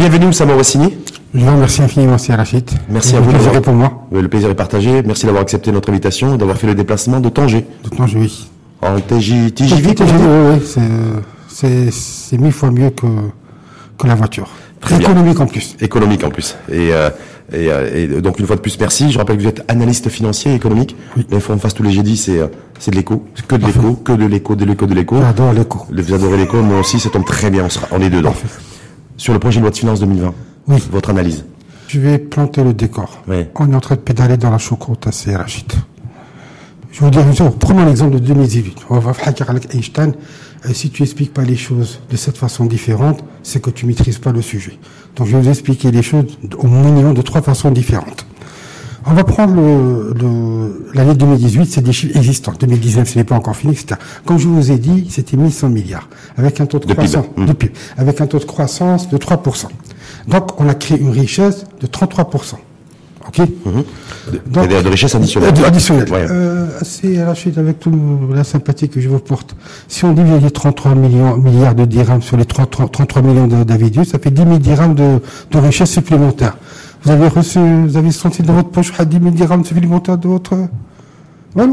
Bienvenue Oussama Wassini. Je vous remercie infiniment, c'est Rachid. Merci à vous. Le plaisir est pour moi. Le plaisir est partagé. Merci d'avoir accepté notre invitation et d'avoir fait le déplacement de Tanger. De Tanger, oui. En TJ, TJV, oui, c'est mille fois mieux que, que la voiture. Très économique en plus. Économique en plus. Et, euh, et, euh, et, donc une fois de plus, merci. Je rappelle que vous êtes analyste financier et économique. Oui. L'info en face tous les jeudis, c'est euh, c'est de l'écho, que de l'écho, que de l'écho, de l'écho, de l'écho. J'adore l'écho. Vous adorez l'écho, moi aussi, ça tombe très bien. On, sera, on est dedans. Parfait. Sur le projet de loi de finances 2020. Oui. Votre analyse. Je vais planter le décor. Oui. On est en train de pédaler dans la choucroute assez Rachid. Je vais vous dire une chose. Prenons l'exemple de 2018. On va faire avec Einstein. Si tu expliques pas les choses de cette façon différente, c'est que tu maîtrises pas le sujet. Donc je vais vous expliquer les choses au minimum de trois façons différentes. On va prendre l'année le, 2018, c'est des chiffres existants. 2019, ce n'est pas encore fini, etc. Comme je vous ai dit, c'était 1100 milliards, avec un taux de, de croissance, PIB. de PIB, avec un taux de croissance de 3%. Donc, on a créé une richesse de 33%. OK mmh. Donc, de, richesse additionnelle. Euh, additionnelle. Ouais. Euh, c'est Rachid, avec toute la sympathie que je vous porte. Si on divise les 33 millions, milliards de dirhams sur les 33, 33 millions d'individus, ça fait 10 000 dirhams de, de richesse supplémentaire. Vous avez reçu, vous avez senti dans votre poche 10 000 dirhams supplémentaires de votre... Voilà.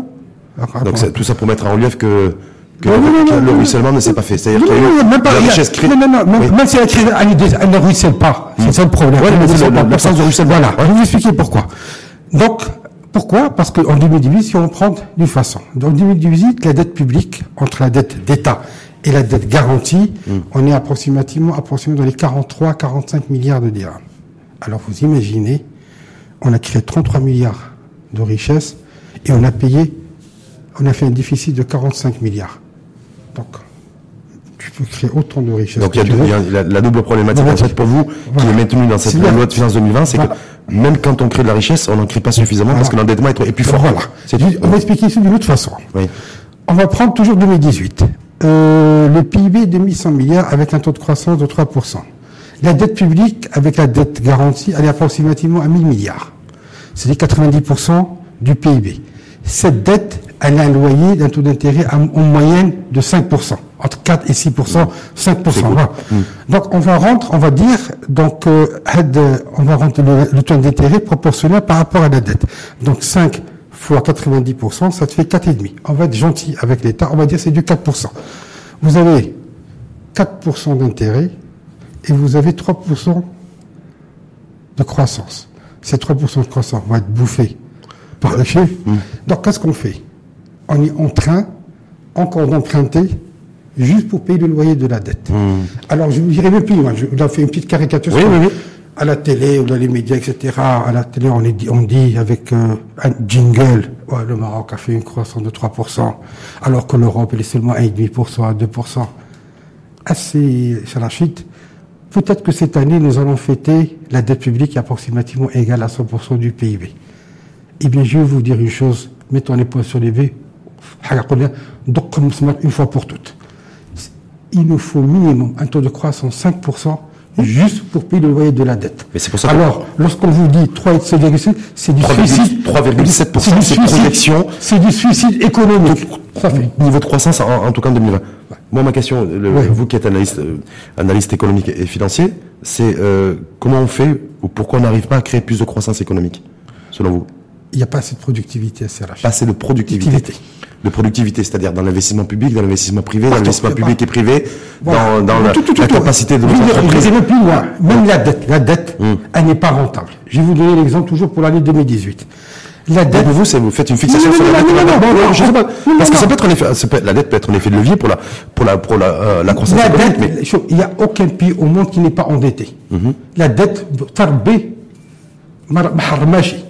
Donc c'est tout ça pour mettre en relief que, que, non, non, que non, le non, ruissellement ne s'est pas fait. C'est-à-dire Non, qu'il y a non, eu même pas, la richesse créée. non, non, non, même, Oui. même si elle, crée- elle, ne- elle ne ruisselle pas. C'est ça le problème. Ouais, l'absence de ruissellement. Voilà. Je vais vous expliquer pourquoi. Donc, pourquoi? Parce qu'en 2018, si on prend d'une façon. En 2018, la dette publique, entre la dette d'État et la dette garantie, on est approximativement, approximativement dans les 43, 45 milliards de dirhams. Alors, vous imaginez, on a créé 33 milliards de richesses et on a payé, on a fait un déficit de 45 milliards. Donc, tu peux créer autant de richesses. Donc il y a, la, la double problématique en fait pour vous qui est maintenue dans cette loi de finances 2020, c'est Voilà. que même quand on crée de la richesse, on n'en crée pas suffisamment parce que l'endettement est, trop- est plus fort. Voilà. C'est On va expliquer ça d'une autre façon. Oui. On va prendre toujours 2018. Euh, le PIB de 1100 milliards avec un taux de croissance de 3%. La dette publique avec la dette garantie, elle est approximativement à 1000 milliards. C'est-à-dire 90% du PIB. Cette dette, elle a un loyer d'un taux d'intérêt en, en moyenne de 5%. Entre 4 et 6%, 5%. voilà. Donc on va rendre, on va dire, donc euh, euh, on va rendre le, le taux d'intérêt proportionnel par rapport à la dette. Donc 5 fois 90%, ça te fait 4,5. On va être gentil avec l'État, on va dire c'est du 4%. Vous avez 4% d'intérêt et vous avez 3% de croissance. Ces 3% de croissance vont être bouffés par les chiffres. Donc qu'est-ce qu'on fait? On est en train encore d'emprunter juste pour payer le loyer de la dette. Alors je vous dirais même plus loin, je vous ai fait une petite caricature Oui, sur- oui, oui. à la télé ou dans les médias, etc. À la télé, on, est dit, on dit avec euh, un jingle, ouais, le Maroc a fait une croissance de 3%, alors que l'Europe, elle est seulement à 1,5% à 2%. Assez, Rachid, peut-être que cette année, nous allons fêter la dette publique approximativement égale à 100% du PIB. Eh bien, je vais vous dire une chose, mettons les points sur les matin, une fois pour toutes. Il nous faut minimum un taux de croissance 5% juste pour payer le loyer de la dette. Mais c'est pour ça Alors, lorsqu'on vous dit 3 et 7,7, c'est du 3,7%, suicide. 3,7%, du c'est suicide- projection. C'est du suicide économique. Ça fait. Niveau de croissance, en, en tout cas en 2020. Moi, ma question, le- vous qui êtes analyste, euh, analyste économique et financier, c'est euh, comment on fait ou pourquoi on n'arrive pas à créer plus de croissance économique, selon vous? Il n'y a pas assez de productivité à CRH. Pas assez de productivité. Productivité. De productivité, c'est-à-dire dans l'investissement public, dans l'investissement privé, dans l'investissement public et privé, Voilà. dans, dans la, Tout, tout, tout, la tout. capacité de. Je vais aller plus loin. Même la dette, la dette, Hum. elle n'est pas rentable. Je vais vous donner l'exemple toujours pour l'année 2018. La dette, pour vous, c'est vous faites une fixation Non, sur la non, dette. non, non, non, non, je sais pas. non, non, Parce que ça peut être un effet, ça peut être- la dette peut être un effet de levier pour la, pour la, pour la, euh, la croissance la économique, dette, mais chaud, il n'y a aucun pays au monde qui n'est pas endetté. La dette, tarbé, maharmachi.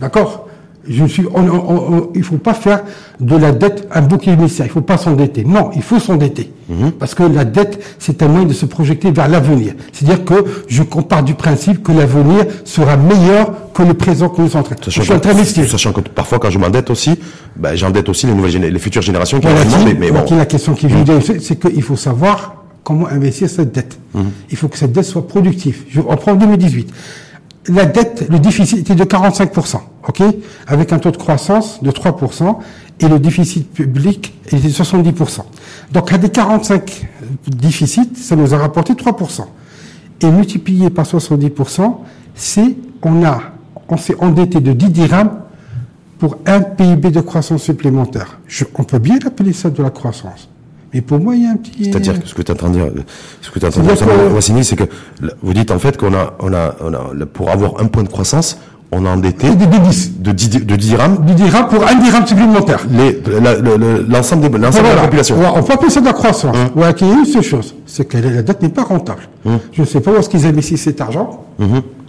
D'accord? Je suis, on, on- on- il faut pas faire de la dette un bouclier émissaire. Il faut pas s'endetter. Non, il faut s'endetter. Parce que la dette, c'est un moyen de se projeter vers l'avenir. C'est-à-dire que je compare du principe que l'avenir sera meilleur que le présent que nous sommes en train. Je Sachant suis en train que, d'investir. sachant que parfois, quand je m'endette aussi, ben, j'endette aussi les nouvelles les futures générations qui Voilà, vont qui- demander, mais bon. qui la question qui vient, c'est c'est qu'il faut savoir comment investir cette dette. Il faut que cette dette soit productive. Je reprends 2018. La dette, le déficit était de 45%, ok Avec un taux de croissance de 3%, et le déficit public était de 70%. Donc, à des 45 déficits, ça nous a rapporté 3%. et multiplié par 70%, c'est, on a, on s'est endetté de 10 dirhams pour un PIB de croissance supplémentaire. Je, on peut bien appeler ça de la croissance. Mais pour moi, il y a un petit. C'est-à-dire que ce que tu es en train de dire, ce que tu es en train de dire, c'est que vous dites en fait qu'on a, on a, on a, pour avoir un point de croissance, on a endetté Et des 10. de 10, di- de 10 dirhams 10 dirhams pour un dirham supplémentaire. le- l'ensemble l'ensemble de la Voilà. population. Ouais, on peut appeler ça de la croissance. Ouais, qu'il y a une seule chose, c'est que la, la dette n'est pas rentable. Je ne sais pas où est-ce qu'ils investissent cet argent.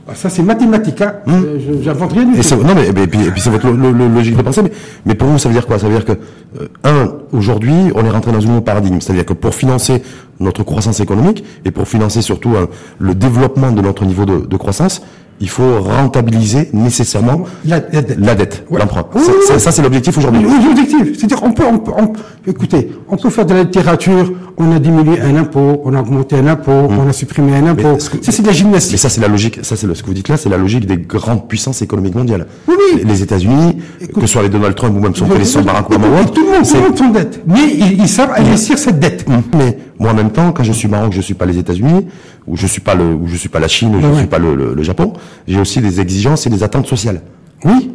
Ah, Ça, c'est mathématique. Hein. Euh, je- J'invente rien du Et tout. c'est, non mais, et puis, et puis c'est votre lo- lo- lo- logique de pensée, mais, mais pour vous ça veut dire quoi? Ça veut dire que euh, un, aujourd'hui, on est rentré dans un nouveau paradigme, c'est-à-dire que pour financer notre croissance économique et pour financer surtout hein, le développement de notre niveau de, de croissance, il faut rentabiliser nécessairement La- la dette. la dette, Ouais. l'emprunt. Oui, Ça- oui, ça, oui. ça, c'est l'objectif aujourd'hui. Oui, l'objectif. C'est-à-dire, on peut, on peut, on peut- écoutez, on peut faire de la littérature, on a diminué un impôt, on a augmenté un impôt, on a supprimé un impôt. ce que- Ça, c'est de la Mais gymnastique. ça, c'est la logique. Ça, c'est ce que vous dites là, c'est la logique des grandes puissances économiques mondiales. Oui, oui. Les, les États-Unis, que ce soit les Donald Trump ou même son prédécesseur Barack Obama. Tout le monde, tout le monde son dette. Mais ils, ils savent investir cette dette. Mais moi, en même temps, quand je suis Maroc, je suis pas les États-Unis, ou je suis pas le, ou je suis pas la Chine, ou je Ouais, suis pas le, le- le Japon. J'ai aussi des exigences et des attentes sociales. Oui.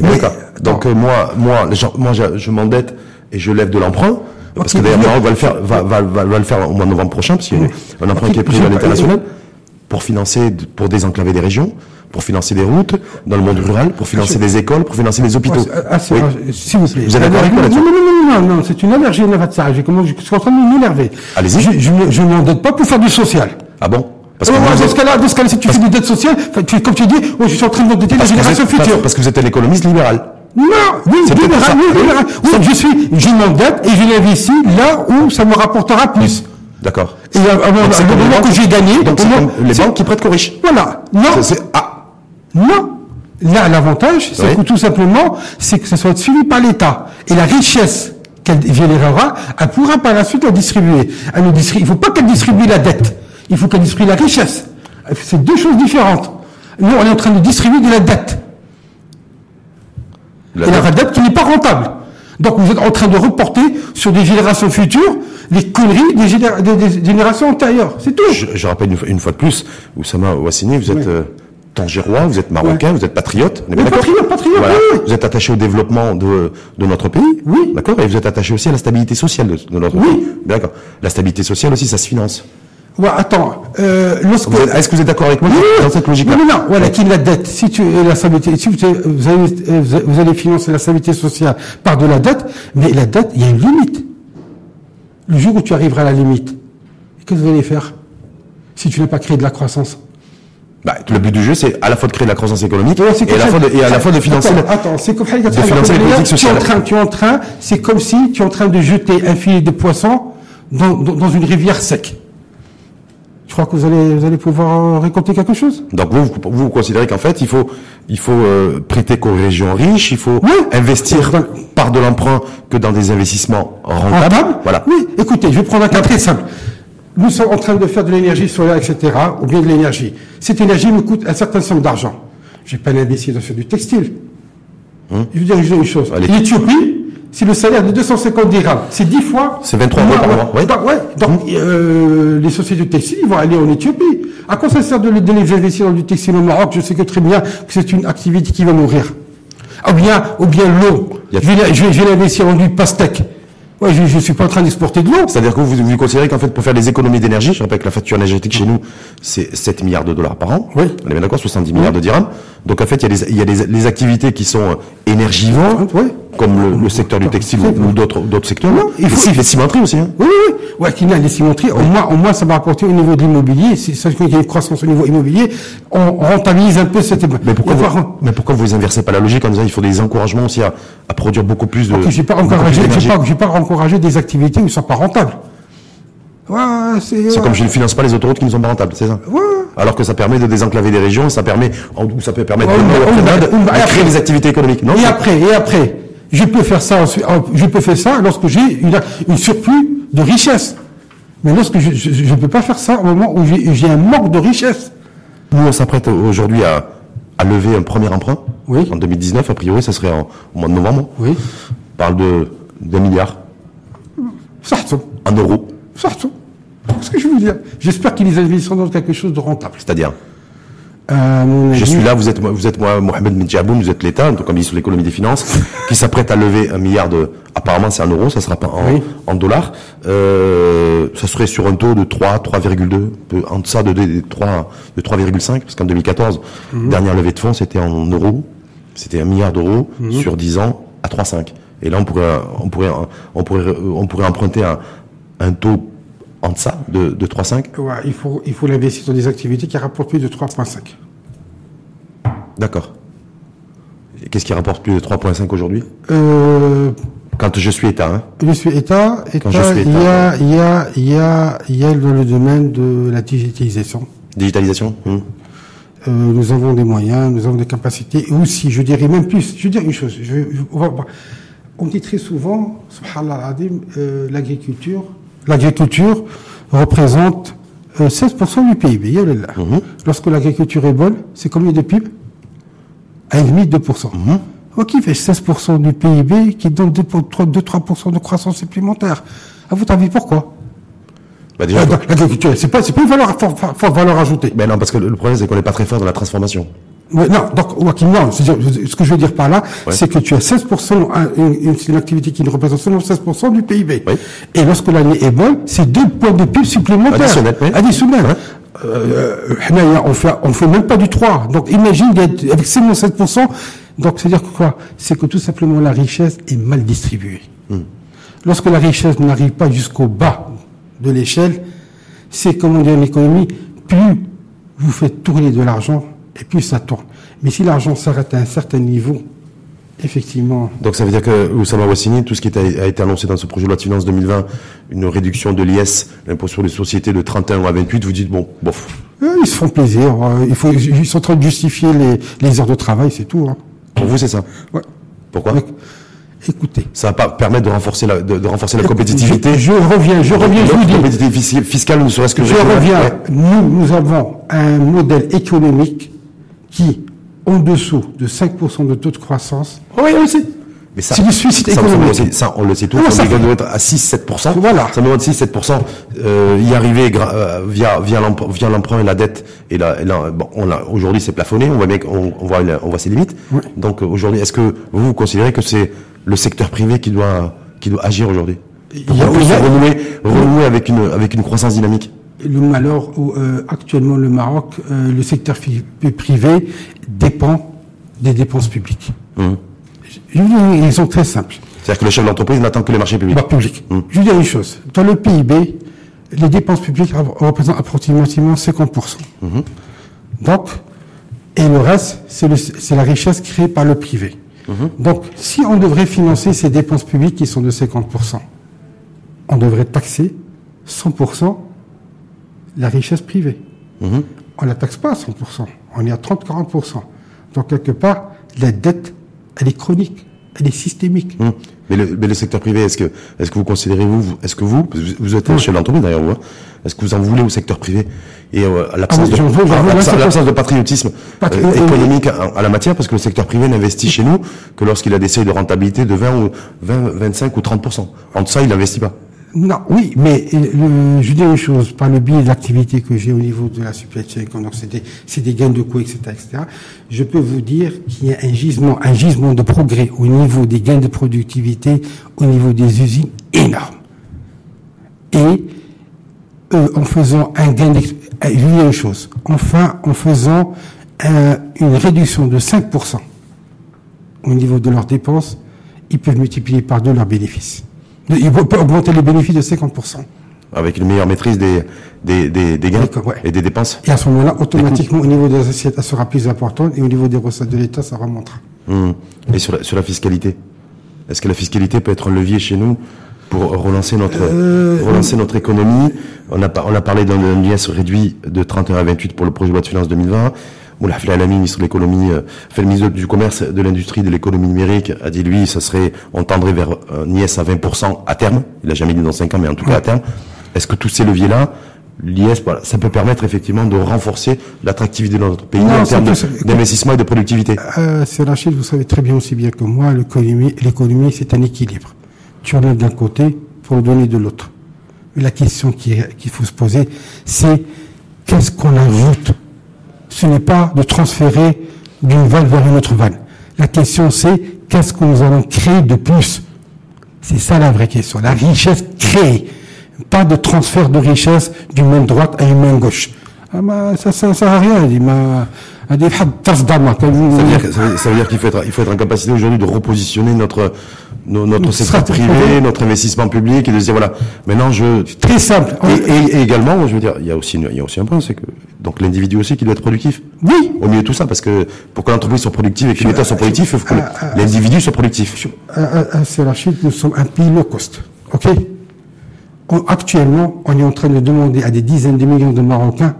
D'accord. Donc euh, moi, moi, gens- moi, je, je m'endette et je lève de l'emprunt. Parce que d'ailleurs, Maroc va le faire, va, va, va, va le faire au mois de novembre prochain, parce qu'il y a un emprunt qui est pris à l'international, pour financer, pour désenclaver des régions, pour financer des routes dans le monde rural, pour financer des écoles, pour financer des hôpitaux. Ah, ah, S'il vous plaît. Vous êtes d'accord avec moi non, là-dessus non, non, non, non, non, c'est une allergie la Je, suis en train de m'énerver. Allez-y. Je, ne m'endette pas pour faire du social. Ah bon Parce Oh, que dans ce cas-là, dans ce cas-là, si tu fais des dettes sociales, comme tu dis, oh, je suis en train d'endetter la parce que vous génération êtes- future. parce que vous êtes un économiste libéral. Non, oui, libéral, oui, libéral. Oui, je suis, je m'endette et je l'investis là où ça me rapportera plus. D'accord. Et à, les moment que j'ai gagné, Donc les banques qui prêtent qu'aux riches. Voilà. Non. Non. Là, l'avantage, c'est Oui. que tout simplement, c'est que ça soit suivi par l'État. Et la richesse qu'elle générera, elle pourra par la suite la distribuer. Elle ne distribue, il ne faut pas qu'elle distribue la dette. Il faut qu'elle distribue la richesse. C'est deux choses différentes. Nous, on est en train de distribuer de la dette. la et la dette- qui n'est pas rentable. Donc vous êtes en train de reporter sur des générations futures les conneries des, généra- des- des générations antérieures. C'est tout. je, je rappelle une, fois- une fois de plus, Oussama Ouassini, vous êtes Oui. euh, tangérois, vous êtes marocain, vous êtes patriote. on est Oui, patriote, patriote, Voilà. oui, oui. Vous êtes attaché au développement de, de notre pays. Oui. D'accord Et vous êtes attaché aussi à la stabilité sociale de, de notre Oui. pays. D'accord. La stabilité sociale aussi, ça se finance. Ouais, attends, euh, lorsque... Est-ce que vous êtes d'accord avec moi dans cette logique-là Non, non, non, voilà, qui la dette. Si tu, la stabilité, si vous, vous allez, vous allez financer la stabilité sociale par de la dette, mais la dette, il y a une limite. Le jour où tu arriveras à la limite, qu'est-ce que vous allez faire si tu n'as pas créé de la croissance? Bah, le but du jeu, c'est à la fois de créer de la croissance économique Ouais, et à, la fois de, et à la fois de financer. Attends, c'est comme de financer les tu es politiques en sociales. train, tu es en train, c'est comme si tu es en train de jeter un filet de poisson dans, dans, dans une rivière sec. Je crois que vous allez, vous allez pouvoir récolter quelque chose? Donc vous, vous, vous considérez qu'en fait, il faut, il faut euh, prêter qu'aux régions riches, il faut Oui. investir par de l'emprunt que dans des investissements rentables. Rentable Voilà. Oui, écoutez, je vais prendre un cas très simple. Nous sommes en train de faire de l'énergie solaire, etc., ou bien de l'énergie. Cette énergie nous coûte un certain somme d'argent. Je vais pas l'investir dans faire du textile. Je veux dire une chose. L'Éthiopie, c'est le salaire de 250 dirhams. C'est 10 fois. C'est 23 euros par mois, oui. Donc, ouais. Donc, euh, les sociétés de textile, ils vont aller en Éthiopie. À quoi ça sert de, de les investir dans du textile au Maroc? Je sais que très bien que c'est une activité qui va mourir. Ou bien, ou bien l'eau. Je vais, l'investir dans du pastèque. Ouais, je, je suis pas en train d'exporter de l'eau. C'est-à-dire que vous, vous considérez qu'en fait, pour faire des économies d'énergie, je rappelle que la facture énergétique chez nous, c'est 7 milliards de dollars par an. Oui. On est bien d'accord, 70 milliards de dirhams. Donc en fait, il y a, des, il y a les activités qui sont euh, énergivores, Oui. Comme le, le secteur du textile ou, ou d'autres d'autres secteurs. Non, il faut- les cimenteries aussi. Hein. Oui, oui, oui. Ouais, qu'il y a les cimenteries, au moins, au moins, ça va apporter au niveau de l'immobilier. C'est ça qu'il y a une croissance au niveau immobilier. On rentabilise un peu cette. Mais pourquoi, vous, pas- mais pourquoi vous inversez pas la logique en disant il faut des encouragements aussi à, à produire beaucoup plus de. Ok, j'ai pas encouragé, j'ai pas, pas encouragé des activités où ils sont pas rentables. Ouais, c'est. Comme je ne finance pas les autoroutes qui ne sont pas rentables, c'est ça Ouais. Alors que ça permet de désenclaver des régions, ça permet, ou ça peut permettre Ouais, de, on de- on va- de créer après- des activités économiques. Non Et après, et après, je peux faire ça, je peux faire ça lorsque j'ai une, surplus de richesse. Mais lorsque je ne peux pas faire ça au moment où j'ai un manque de richesse. Nous, on s'apprête aujourd'hui à, lever un premier emprunt. Oui. En 2019, a priori, ça serait au mois de novembre. Oui. On parle de 2 milliards. En euros. Ça Qu'est-ce que je veux dire J'espère qu'ils investissent dans quelque chose de rentable. C'est-à-dire mon Je suis là, vous êtes, vous êtes moi, Mohamed Medjaboun, vous êtes l'État, donc comme ministre de l'économie des finances, qui s'apprête à lever un milliard de, apparemment c'est un euro, ça sera pas en, Oui. en dollars, euh, ça serait sur un taux de 3, 3,2, peu en deçà de, de, de 3, de 3,5, parce qu'en 2014, Mhm. dernière levée de fonds, c'était en euros, c'était un milliard d'euros Mhm. sur 10 ans à 3,5. Et là, on pourrait, on pourrait, on pourrait, on pourrait emprunter un, un taux en deçà de, de 3,5. Ouais, il faut, il faut l'investir dans des activités qui rapportent plus de 3,5. D'accord. Qu'est-ce qui rapporte plus de 3,5 aujourd'hui? Euh, Quand je suis État, hein. je suis État. Quand État, je suis il y a, il y a, il y a, il y a dans le domaine de la digitalisation. Digitalisation hum. Euh, nous avons des moyens, nous avons des capacités, et aussi, je dirais même plus, je veux dire une chose, je, je- on, dit très souvent, subhanallah euh, l'agriculture, l'agriculture représente euh, 16% du PIB. wallah. Lorsque l'agriculture est bonne, c'est combien de PIB À limite 2%. Ok, fait 16% du PIB qui donne 2-3% de croissance supplémentaire. À votre avis, pourquoi? Bah Ah, L'agriculture, c'est pas, pas une valeur, forte, valeur ajoutée. ben non, parce que le problème c'est qu'on n'est pas très fort dans la transformation. Non, donc, Joachim, non, ce que je veux dire par là, c'est que tu as 16%, un- une, une, c'est une activité qui ne représente seulement 16% du PIB. Et lorsque l'année est bonne, c'est deux points de PIB supplémentaires. Additionnels. Euh, euh, on fait, on fait même pas du 3. Donc, imagine d'être avec seulement 7%. Donc, c'est-à-dire que quoi? C'est que tout simplement la richesse est mal distribuée. Lorsque la richesse n'arrive pas jusqu'au bas de l'échelle, c'est comme on dit en économie, plus vous faites tourner de l'argent et plus ça tourne. Mais si l'argent s'arrête à un certain niveau, effectivement, Donc ça veut dire que Oussama Wassini, tout ce qui a été annoncé dans ce projet de loi de finances 2020, une réduction de l'IS, l'impôt sur les sociétés de 31 à 28, vous dites bon, bof. euh, ils se font plaisir. euh, il faut, ils sont en train de justifier les, les heures de travail, c'est tout. Hein. Pour vous c'est ça. Ouais. Pourquoi Donc, écoutez. Ça va pas permettre de renforcer la, de, de renforcer la compétitivité. Je, je reviens, je reviens, je vous dis. compétitivité fiscale, ne serait-ce que Je reviens. Ouais. Nous, nous avons un modèle économique qui, en dessous de 5% de taux de croissance, Oui, on le sait. Mais ça, C'est du suicide ça, on le sait- ça, on le sait tous. Doit fait être à 6-7%. Voilà. Ça demande 6-7%. Euh, y arriver euh, via via l'emprunt, via l'emprunt et la dette. Et là, bon, on a aujourd'hui c'est plafonné. On voit bien on voit on voit ses limites. Oui. Donc euh, aujourd'hui, est-ce que vous, vous considérez que c'est le secteur privé qui doit qui doit agir aujourd'hui? Il y il a- renouer renouer avec une avec une croissance dynamique le malheur, où, euh, actuellement le Maroc, euh, le secteur privé dépend des dépenses publiques. Je vous dis une raison très simple. C'est-à-dire que le chef d'entreprise n'attend que les marchés publics. Bah, public. Mm. Je vous dis une chose. Dans le PIB, les dépenses publiques rep- représentent approximativement 50%. Donc, et le reste, c'est la richesse créée par le privé. Donc, si on devrait financer ces dépenses publiques qui sont de 50%, on devrait taxer 100% la richesse privée. Mhm. On ne la taxe pas à 100%, on est à 30-40%. Donc, quelque part, la dette, elle est chronique, elle est systémique. Hum. Mais, le, mais le secteur privé, est-ce que, est-ce que vous considérez vous, vous- est-ce que vous, vous êtes un chef d'entreprise d'ailleurs, vous, hein, est-ce que vous en voulez au secteur privé et euh, à l'absence Ah oui, de, l'absence- l'absence de patriotisme Patri- euh, euh, économique à, à la matière, parce que le secteur privé n'investit chez nous que lorsqu'il a des seuils de rentabilité de 20 ou 20, 25 ou 30% En deçà, il n'investit pas. Non, oui, mais euh, je dis une chose, par le biais de l'activité que j'ai au niveau de la supply donc c'est des, des gains de coûts, etc., etc., je peux vous dire qu'il y a un gisement, un gisement de progrès au niveau des gains de productivité, au niveau des usines, énorme. Et euh, en faisant un gain euh, je dis une chose, enfin, en faisant un- une réduction de 5% au niveau de leurs dépenses, ils peuvent multiplier par deux leurs bénéfices. Ils peuvent augmenter les bénéfices de 50%. Avec une meilleure maîtrise des, des, des, des gains ouais. et des dépenses. Et à ce moment-là, automatiquement, au niveau des assiettes, ça sera plus important et au niveau des recettes de l'État, ça remontera. Hum. Et sur la, sur la fiscalité, est-ce que la fiscalité peut être un levier chez nous pour relancer notre Euh, relancer notre économie? On a on a parlé d'un IS réduit de 31 à 28 pour le projet de loi de finances 2020. Moulay Alami, ministre de l'économie, fait le ministre du commerce, de l'industrie, de l'économie numérique, a dit lui, ça serait, on tendrait vers un IS à 20% à terme. Il a jamais dit dans 5 ans, mais en tout cas à terme. Est-ce que tous ces leviers-là, l'IS, voilà, ça peut permettre effectivement de renforcer l'attractivité de notre pays Non, en termes d'investissement et de productivité? Euh, c'est Rachid, vous savez très bien aussi bien que moi, l'économie, l'économie, c'est un équilibre. Tu enlèves d'un côté pour donner de l'autre. La question qu'il faut se poser, c'est qu'est-ce qu'on ajoute Ce n'est pas de transférer d'une vanne vers une autre vanne. La question, c'est qu'est-ce que nous allons créer de plus? C'est ça la vraie question. La richesse créée. Pas de transfert de richesse d'une main droite à une main gauche. Ah, bah, ça ne sert à rien. Il ça veut dire, ça qu'il faut être, il faut être en capacité aujourd'hui de repositionner notre, notre secteur privé, notre investissement public et de dire voilà, maintenant je. Très simple. Et, également, je veux dire, il y a aussi, il y a aussi un point, c'est que donc l'individu aussi qui doit être productif. Oui. Au milieu de tout ça, parce que pour que l'entreprise soit productive et que l'État soit productif, il faut que l'individu soit productif. C'est la Chine, nous sommes un pays low cost. Ok? Actuellement, on est en train de demander à des dizaines de millions de Marocains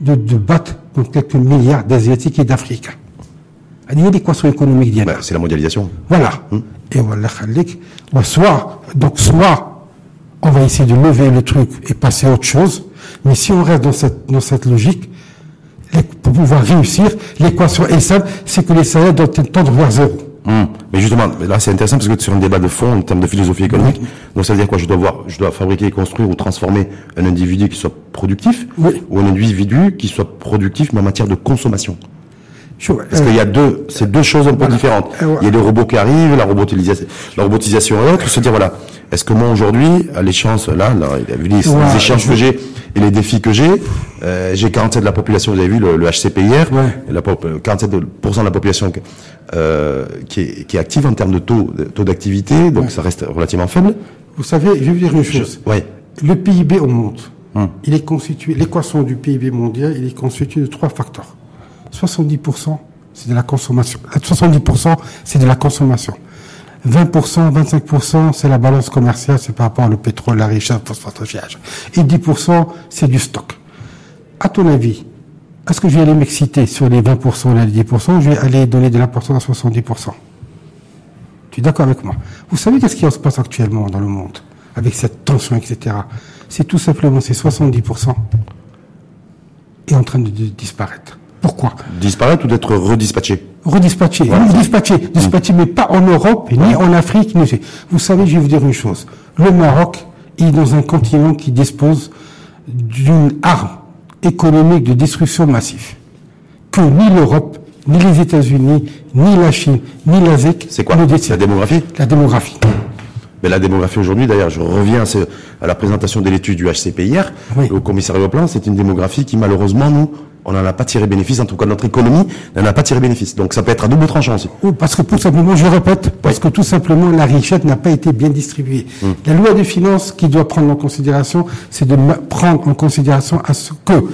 de, de battre contre quelques milliards d'Asiatiques et d'Africains. Il y a l'équation économique bah, C'est la mondialisation. Voilà. Hum. Et voilà, soit, donc soit on va essayer de lever le truc et passer à autre chose, mais si on reste dans cette, dans cette logique, pour pouvoir réussir, l'équation est simple, c'est que les salaires doivent tendre vers zéro. Hum. Mais justement, là c'est intéressant parce que sur un débat de fond en termes de philosophie économique. Donc ça veut dire quoi? Je dois voir, je dois fabriquer, construire ou transformer un individu qui soit productif ou un individu qui soit productif mais en matière de consommation. Parce qu'il y a deux, c'est deux choses un peu différentes. Euh, il y a les robots qui arrivent, la robotisation, la robotisation et autres. Se dire voilà, est-ce que moi aujourd'hui, à l'échéance là, là, vu les, les échéances que j'ai et les défis que j'ai, euh, j'ai 47 de la population. Vous avez vu le, le HCP hier, la, 47% de la population euh, qui, est, qui est active en termes de taux, taux d'activité, donc ça reste relativement faible. Vous savez, je vais vous dire une chose. Le PIB augmente. Hum. Il est constitué, l'équation du PIB mondial, il est constitué de trois facteurs. 70%, c'est de la consommation. 70%, c'est de la consommation. 20%, 25%, c'est la balance commerciale, c'est par rapport au pétrole, la richesse, le phosphatage. Et 10%, c'est du stock. À ton avis, est-ce que je vais aller m'exciter sur les 20% et les 10% Je vais aller donner de l'importance à 70%. Tu es d'accord avec moi? Vous savez qu'est-ce qui se passe actuellement dans le monde avec cette tension, etc. C'est tout simplement ces 70% est en train de disparaître. Pourquoi Disparaître ou d'être redispatché Redispatché. dispatché. Dispatché, mais pas en Europe, ni en Afrique. Ni... Vous savez, je vais vous dire une chose. Le Maroc est dans un continent qui dispose d'une arme économique de destruction massive. Que ni l'Europe, ni les États-Unis, ni la Chine, ni l'ASEC. C'est quoi La démographie? La démographie. Mais la démographie aujourd'hui, d'ailleurs, je reviens à la présentation de l'étude du HCP hier, au commissariat au plan, c'est une démographie qui, malheureusement, nous, on n'en a pas tiré bénéfice, en tout cas notre économie n'en a pas tiré bénéfice. Donc ça peut être à double tranchant aussi. Oui, parce que tout simplement, je répète, parce que tout simplement la richesse n'a pas été bien distribuée. Hmm. La loi des finances qui doit prendre en considération, c'est de prendre en considération à ce que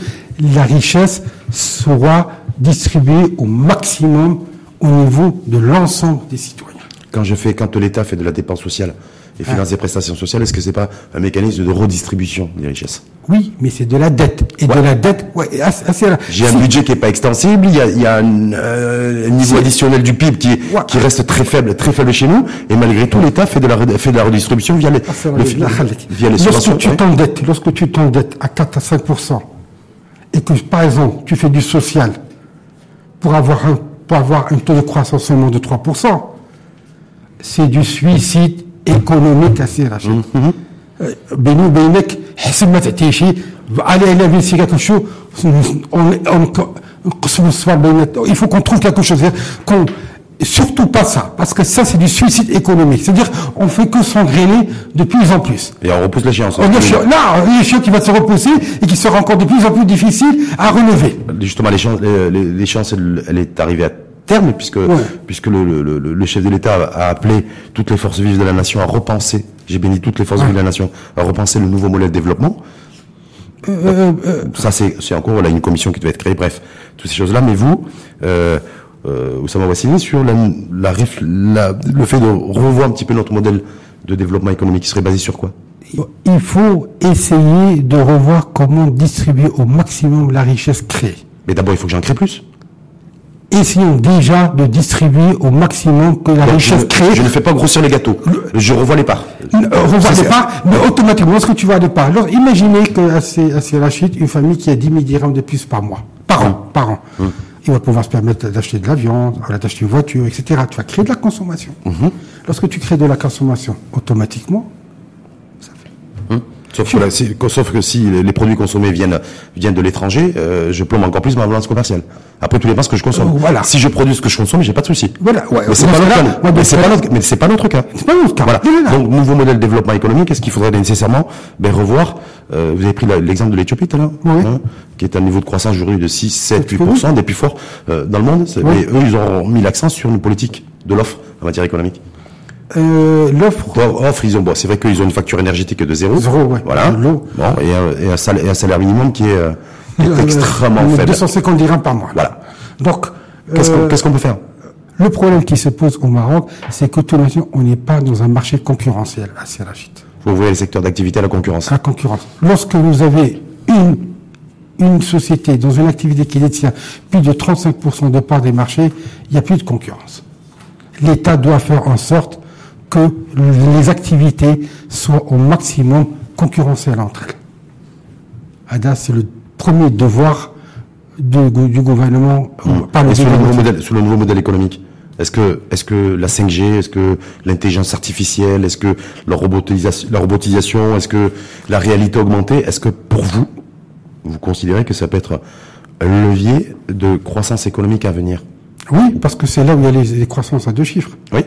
la richesse soit distribuée au maximum au niveau de l'ensemble des citoyens. Quand je fais, quand l'État fait de la dépense sociale, et finances des prestations sociales, est-ce que c'est pas un mécanisme de redistribution des richesses? Oui, mais c'est de la dette. Et de la dette, ouais, J'ai un budget qui est pas extensible, il y a, il y a un, euh, niveau additionnel du PIB qui, qui reste très faible, très faible chez nous, et malgré tout, l'État fait de la, fait de la redistribution via les, via les lorsque Tu t'endettes, lorsque tu t'endettes à 4 à 5% et que, par exemple, tu fais du social pour avoir un, pour avoir un taux de croissance seulement de 3 c'est du suicide économique assez rachid. بيني وبينك حسب ما تعطيه شي على la ville quelque chose on نقسم الصبر بينات il faut qu'on trouve quelque chose qu'on surtout pas ça parce que ça c'est du suicide économique c'est-à-dire on fait que s'engrainer de plus en plus et on repousse l'échéance là l'échéance qui va se repousser et qui sera encore de plus en plus difficile à relever justement l'échéance elle est arrivée à terme, puisque, puisque le, le, le, chef de l'État a appelé toutes les forces vives de la nation à repenser, j'ai béni toutes les forces vives de la nation, à repenser le nouveau modèle de développement. Euh, euh, euh, ça, c'est, c'est encore voilà, une commission qui devait être créée, bref, toutes ces choses-là. Mais vous, euh, euh, Oussama Wassini, sur la, la, la, le fait de revoir un petit peu notre modèle de développement économique, qui serait basé sur quoi? Il faut essayer de revoir comment distribuer au maximum la richesse créée. Mais d'abord, il faut que j'en crée plus essayons déjà de distribuer au maximum que la richesse créée. Je ne fais pas grossir les gâteaux. je revois les parts. Euh, revois les parts, mais automatiquement, lorsque tu vois les parts, alors imaginez que c'est Rachid, une famille qui a 10 000 dirhams de plus par mois, par an, hum. par an. Hum. Il va pouvoir se permettre d'acheter de la viande, d'acheter une voiture, etc. Tu vas créer de la consommation. Hum. Lorsque tu crées de la consommation, automatiquement. Sauf que, là, sauf que si les produits consommés viennent, viennent de l'étranger, euh, je plombe encore plus ma balance commerciale. Après tout dépend ce que je consomme. Euh, voilà. Si je produis ce que je consomme, j'ai pas de souci. Voilà, ouais, mais c'est pas, pas notre, cas. C'est pas notre cas. Voilà. Voilà. Donc, nouveau modèle de développement économique, est-ce qu'il faudrait nécessairement ben, revoir euh, Vous avez pris l'exemple de l'Éthiopie tout à l'heure, Oui. hein, qui est un niveau de croissance aujourd'hui de 6, 7, Oui. 8%, des plus forts euh, dans le monde. Oui. Mais eux, ils ont mis l'accent sur une politique de l'offre en matière économique. Euh, L'offre, offre, ils ont, bon, c'est vrai qu'ils ont une facture énergétique de zéro. Zéro, ouais. Voilà. L'eau. Bon, et un, et un salaire, et un salaire minimum qui est, euh, qui est euh, extrêmement euh, faible. 250 dirhams par mois. Voilà. Donc, Qu'est-ce qu'on euh, qu'est-ce qu'on peut faire? le problème qui se pose au Maroc, c'est maintenant, on n'est pas dans un marché concurrentiel à Serachit. Faut ouvrir les secteurs d'activité à la concurrence. à la concurrence. Lorsque vous avez une, une société dans une activité qui détient plus de 35% de part des marchés, il n'y a plus de concurrence. L'État doit faire en sorte que les activités soient au maximum concurrentielles entre elles. ADA, c'est le premier devoir du, du gouvernement euh, par le sur le, nouveau modèle, sur le nouveau modèle économique, est-ce que, est-ce que la 5G, est-ce que l'intelligence artificielle, est-ce que la robotisation, la robotisation, est-ce que la réalité augmentée, est-ce que pour vous, vous considérez que ça peut être un levier de croissance économique à venir? Oui, parce que c'est là où il y a les, les croissances à deux chiffres. Oui.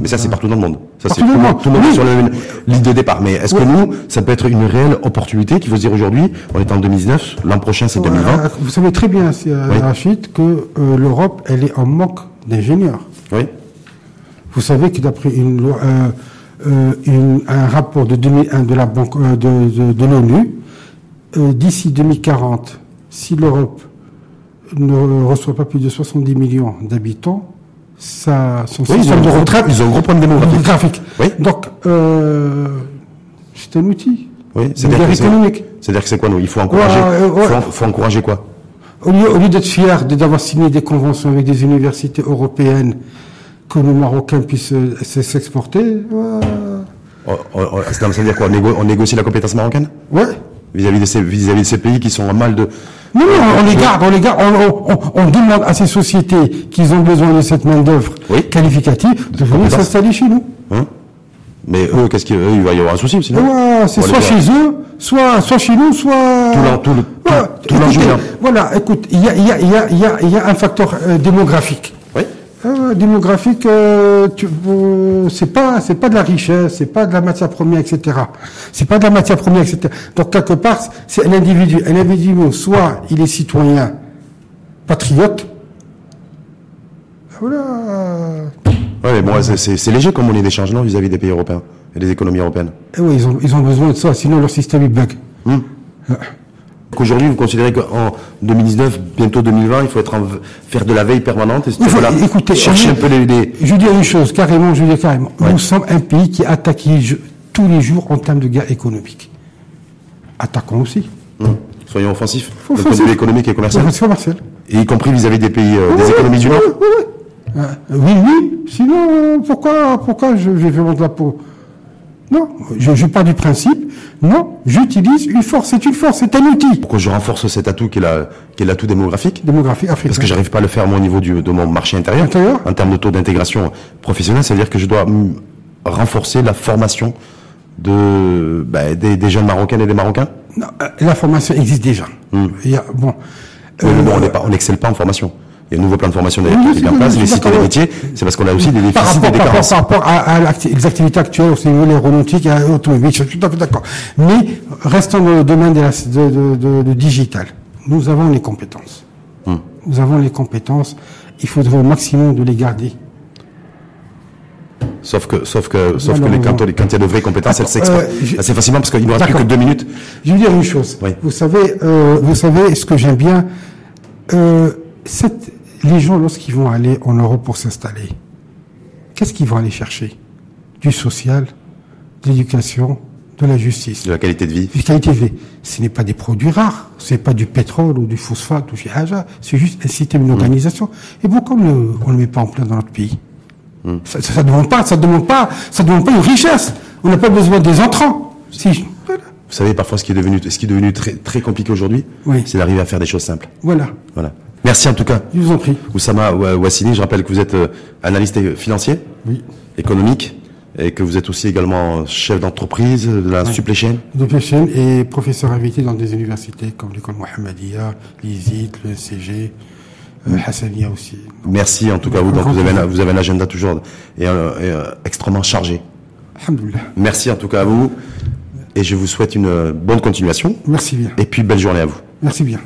Mais ça, c'est partout dans le monde. Ça, c'est tout, le monde, tout le monde. Oui. sur la même ligne de départ. Mais est-ce que nous, ça peut être une réelle opportunité qu'il faut se dire aujourd'hui, on est en 2019, l'an prochain c'est 2020. Euh, Vous savez très bien, euh, Oui. Rachid, que euh, l'Europe, elle est en manque d'ingénieurs. Oui. Vous savez que d'après une loi, euh, euh, une- un rapport de 2001 de la banque euh, de, de- de l'ONU, d'ici 2040, si l'Europe ne reçoit pas plus de 70 millions d'habitants, ça, son Oui, ils ont, système de retraite ils ont un gros problème démographique. Oui. Donc, euh, c'est un outil. Oui, c'est-à-dire que c'est-. C'est-à-dire quoi nous Il faut encourager. Ouais. Faut, faut encourager quoi Au lieu, au lieu d'être fier d'avoir signé des conventions avec des universités européennes, que nos Marocains puissent s'exporter, ouais. Oh, oh, oh, Ça veut dire quoi on, négo- on négocie la compétence marocaine ouais. vis-à-vis de, ces, vis-à-vis de ces pays qui sont en mal de. Non, non, on les garde, on les garde, on, on- on- on demande à ces sociétés qui ont besoin de cette main-d'œuvre Oui. qualificative de venir s'installer chez nous. Hein Mais eux, qu'est-ce qu'il il va y avoir un souci aussi, non Ouais, c'est soit chez eux, soit, soit chez nous, soit. Tout l'en- tout le- tout- Ouais, tout l'enjeu, écoutez, là. Voilà, écoute, il y a, il y, a, il y, a, il y, a, il y a un facteur euh, démographique. Euh, démographique, euh, tu- euh, c'est pas, c'est pas de la richesse, c'est pas de la matière première, etc. C'est pas de la matière première, etc. Donc quelque part, c'est un individu. Un individu, soit il est citoyen, patriote. Voilà. Ouais, mais bon, c'est- c'est c'est léger comme monnaie d'échange, non, vis-à-vis des pays européens et des économies européennes. Eh oui, ils ont, ils ont besoin de ça, sinon leur système il bug. Aujourd'hui, vous considérez qu'en 2019, bientôt 2020, il faut être en, faire de la veille permanente et Il faut- écoutez, chercher un peu les, les- Je veux dire une chose, carrément, je veux dire carrément. Nous sommes un pays qui attaque je- tous les jours en termes de guerre économique. Attaquons aussi. Hum, soyons offensifs, Faut d'un point de vue offensif. économique et commercial, Marcel. et y compris vis-à-vis des pays, euh, des économies du Nord. Oui, oui, oui. Euh, oui, oui. Sinon, pourquoi, pourquoi je, je vais vendre la peau Non, je, je pars du principe. Non, j'utilise une force. C'est une force, c'est un outil. Pourquoi je renforce cet atout qui est la- qui est l'atout démographique? Démographie africaine. Parce que j'arrive pas à le faire moi au niveau du, de mon marché intérieur, Intérieur. en termes de taux d'intégration professionnelle, ça veut dire que je dois mm, renforcer la formation de bah, des, des jeunes marocaines et des marocains? Non, euh, la formation existe déjà. Hmm. Il y a, bon. Oui, bon, Euh, on n'excelle pas en formation. Il y a un nouveau plan de formation d'ailleurs qui est en place, les des d'accord. métiers, c'est parce qu'on a aussi des par déficits et rapport, des par, rapport, carences. par rapport à, à les activités actuelles, au niveau aéronautique et automobile, je suis tout à fait d'accord. Mais restons dans le domaine de, la, de, de- de- de digital. Nous avons les compétences. Hmm. Nous avons les compétences. Il faudrait au maximum de les garder. Sauf que, sauf que, sauf que les, quand, quand il y a de vraies compétences, elles euh, je- assez facilement parce qu'il ne reste plus que deux minutes. Je veux dire une chose. Oui. Vous savez, euh, vous savez ce que j'aime bien. Euh, cette- les gens lorsqu'ils vont aller en Europe pour s'installer, qu'est-ce qu'ils vont aller chercher? Du social, de l'éducation, de la justice. De la qualité de vie. Du qualité de vie. Ce n'est pas des produits rares, ce n'est pas du pétrole ou du phosphate ou du haja, c'est juste un système, une organisation. Et pourquoi on ne le met pas en place dans notre pays Ça ça ne demande pas, ça demande pas, ça demande pas une richesse. On n'a pas besoin des entrants. Si, voilà. Vous savez, parfois, ce qui est devenu, ce qui est devenu très, très compliqué aujourd'hui, Oui. c'est d'arriver à faire des choses simples. voilà. Voilà. Merci en tout cas. Je vous en prie. Oussama Wa- Wassini, je rappelle que vous êtes euh, analyste financier, Oui. économique, et que vous êtes aussi également chef d'entreprise de la supply chain. Supply chain et professeur invité dans des universités comme l'école Mohammedia, l'ISIT, le CG, euh, Hassania aussi. Merci en tout cas vous. Donc vous avez, un, vous avez un agenda toujours et, euh, extrêmement chargé. Merci en tout cas à vous et je vous souhaite une bonne continuation. Merci bien. Et puis belle journée à vous. Merci bien.